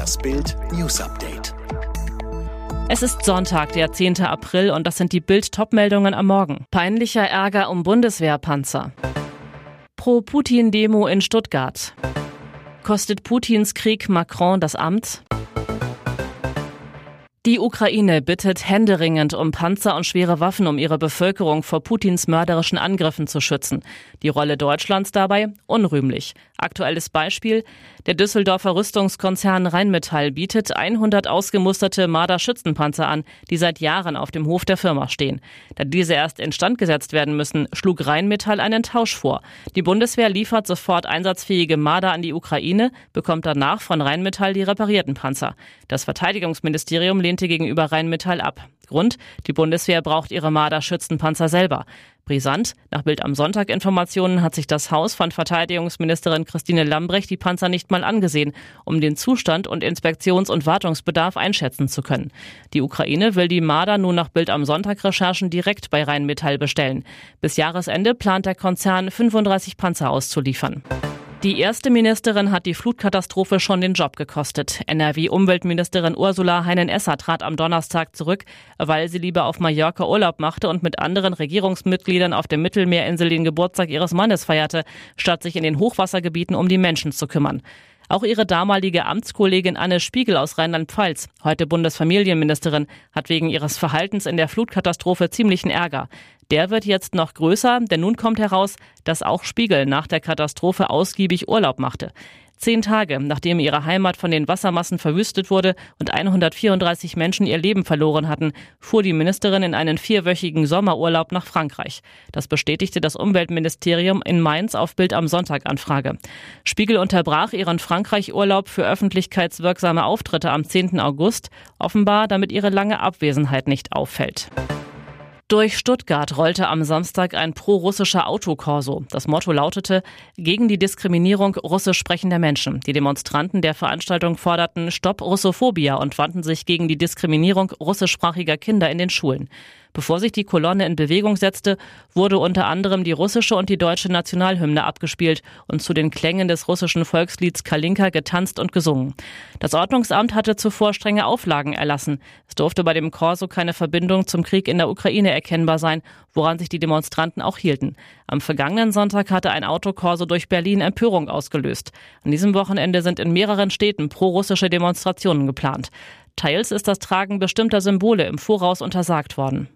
Das Bild News Update. Es ist Sonntag, der 10. April und das sind die Bild-Top-Meldungen am Morgen. Peinlicher Ärger um Bundeswehrpanzer. Pro-Putin-Demo in Stuttgart. Kostet Putins Krieg Macron das Amt? Die Ukraine bittet händeringend um Panzer und schwere Waffen, um ihre Bevölkerung vor Putins mörderischen Angriffen zu schützen. Die Rolle Deutschlands dabei unrühmlich. Aktuelles Beispiel. Der Düsseldorfer Rüstungskonzern Rheinmetall bietet 100 ausgemusterte Marder-Schützenpanzer an, die seit Jahren auf dem Hof der Firma stehen. Da diese erst instand gesetzt werden müssen, schlug Rheinmetall einen Tausch vor. Die Bundeswehr liefert sofort einsatzfähige Marder an die Ukraine, bekommt danach von Rheinmetall die reparierten Panzer. Das Verteidigungsministerium lehnte gegenüber Rheinmetall ab. Grund, die Bundeswehr braucht ihre Marder-Schützenpanzer selber. Brisant, nach Bild am Sonntag Informationen hat sich das Haus von Verteidigungsministerin Christine Lambrecht die Panzer nicht mal angesehen, um den Zustand und Inspektions- und Wartungsbedarf einschätzen zu können. Die Ukraine will die Marder nun nach Bild am Sonntag Recherchen direkt bei Rheinmetall bestellen. Bis Jahresende plant der Konzern 35 Panzer auszuliefern. Die erste Ministerin hat die Flutkatastrophe schon den Job gekostet. NRW-Umweltministerin Ursula Heinen-Esser trat am Donnerstag zurück, weil sie lieber auf Mallorca Urlaub machte und mit anderen Regierungsmitgliedern auf der Mittelmeerinsel den Geburtstag ihres Mannes feierte, statt sich in den Hochwassergebieten um die Menschen zu kümmern. Auch ihre damalige Amtskollegin Anne Spiegel aus Rheinland-Pfalz, heute Bundesfamilienministerin, hat wegen ihres Verhaltens in der Flutkatastrophe ziemlichen Ärger. Der wird jetzt noch größer, denn nun kommt heraus, dass auch Spiegel nach der Katastrophe ausgiebig Urlaub machte. Zehn Tage nachdem ihre Heimat von den Wassermassen verwüstet wurde und 134 Menschen ihr Leben verloren hatten, fuhr die Ministerin in einen vierwöchigen Sommerurlaub nach Frankreich. Das bestätigte das Umweltministerium in Mainz auf Bild am Sonntag Anfrage. Spiegel unterbrach ihren Frankreich-Urlaub für öffentlichkeitswirksame Auftritte am 10. August, offenbar damit ihre lange Abwesenheit nicht auffällt. Durch Stuttgart rollte am Samstag ein pro-russischer Autokorso. Das Motto lautete gegen die Diskriminierung russisch sprechender Menschen. Die Demonstranten der Veranstaltung forderten Stopp Russophobia und wandten sich gegen die Diskriminierung russischsprachiger Kinder in den Schulen. Bevor sich die Kolonne in Bewegung setzte, wurde unter anderem die russische und die deutsche Nationalhymne abgespielt und zu den Klängen des russischen Volkslieds Kalinka getanzt und gesungen. Das Ordnungsamt hatte zuvor strenge Auflagen erlassen. Es durfte bei dem Korso keine Verbindung zum Krieg in der Ukraine erkennbar sein, woran sich die Demonstranten auch hielten. Am vergangenen Sonntag hatte ein Autokorso durch Berlin Empörung ausgelöst. An diesem Wochenende sind in mehreren Städten pro-russische Demonstrationen geplant. Teils ist das Tragen bestimmter Symbole im Voraus untersagt worden.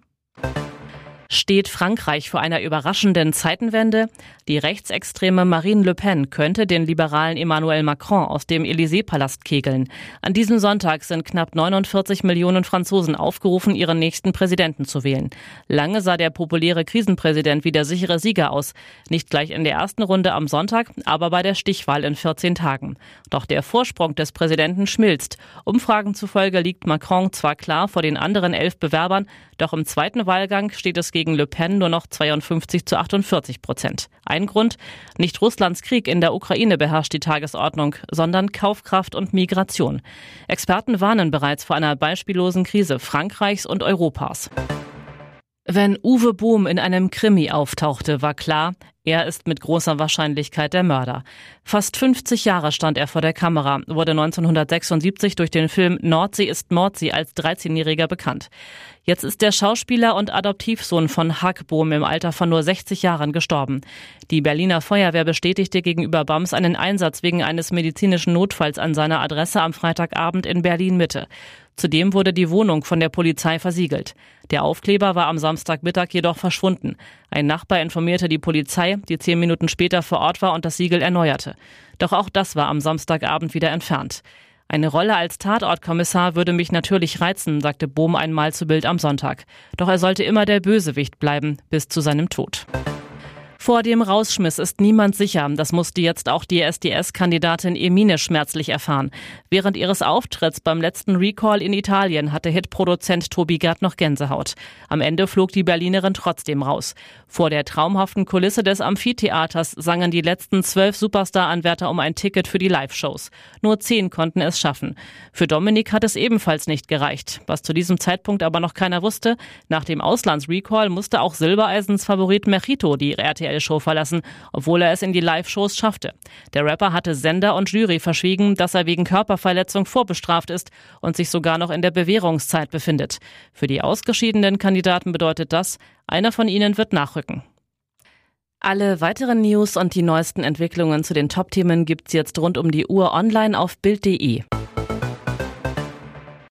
Steht Frankreich vor einer überraschenden Zeitenwende? Die rechtsextreme Marine Le Pen könnte den liberalen Emmanuel Macron aus dem Élysée-Palast kegeln. An diesem Sonntag sind knapp 49 Millionen Franzosen aufgerufen, ihren nächsten Präsidenten zu wählen. Lange sah der populäre Krisenpräsident wie der sichere Sieger aus. Nicht gleich in der ersten Runde am Sonntag, aber bei der Stichwahl in 14 Tagen. Doch der Vorsprung des Präsidenten schmilzt. Umfragen zufolge liegt Macron zwar klar vor den anderen elf Bewerbern, doch im zweiten Wahlgang steht es gegen Le Pen nur noch 52 zu 48 Prozent. Ein Grund, nicht Russlands Krieg in der Ukraine beherrscht die Tagesordnung, sondern Kaufkraft und Migration. Experten warnen bereits vor einer beispiellosen Krise Frankreichs und Europas. Wenn Uwe Bohm in einem Krimi auftauchte, war klar, er ist mit großer Wahrscheinlichkeit der Mörder. Fast 50 Jahre stand er vor der Kamera, wurde 1976 durch den Film Nordsee ist Mordsee als 13-Jähriger bekannt. Jetzt ist der Schauspieler und Adoptivsohn von Hack Bohm im Alter von nur 60 Jahren gestorben. Die Berliner Feuerwehr bestätigte gegenüber BAMS einen Einsatz wegen eines medizinischen Notfalls an seiner Adresse am Freitagabend in Berlin Mitte. Zudem wurde die Wohnung von der Polizei versiegelt. Der Aufkleber war am Samstagmittag jedoch verschwunden. Ein Nachbar informierte die Polizei, die zehn Minuten später vor Ort war und das Siegel erneuerte. Doch auch das war am Samstagabend wieder entfernt. Eine Rolle als Tatortkommissar würde mich natürlich reizen, sagte Bohm einmal zu Bild am Sonntag. Doch er sollte immer der Bösewicht bleiben, bis zu seinem Tod. Vor dem Rausschmiss ist niemand sicher. Das musste jetzt auch die SDS-Kandidatin Emine schmerzlich erfahren. Während ihres Auftritts beim letzten Recall in Italien hatte Hitproduzent Tobi Gerd noch Gänsehaut. Am Ende flog die Berlinerin trotzdem raus. Vor der traumhaften Kulisse des Amphitheaters sangen die letzten zwölf Superstar-Anwärter um ein Ticket für die Live-Shows. Nur zehn konnten es schaffen. Für Dominik hat es ebenfalls nicht gereicht. Was zu diesem Zeitpunkt aber noch keiner wusste, nach dem Auslandsrecall musste auch Silbereisens Favorit Mechito die RTL RTL-Show verlassen, obwohl er es in die Live-Shows schaffte. Der Rapper hatte Sender und Jury verschwiegen, dass er wegen Körperverletzung vorbestraft ist und sich sogar noch in der Bewährungszeit befindet. Für die ausgeschiedenen Kandidaten bedeutet das, einer von ihnen wird nachrücken. Alle weiteren News und die neuesten Entwicklungen zu den Top-Themen gibt's jetzt rund um die Uhr online auf Bild.de.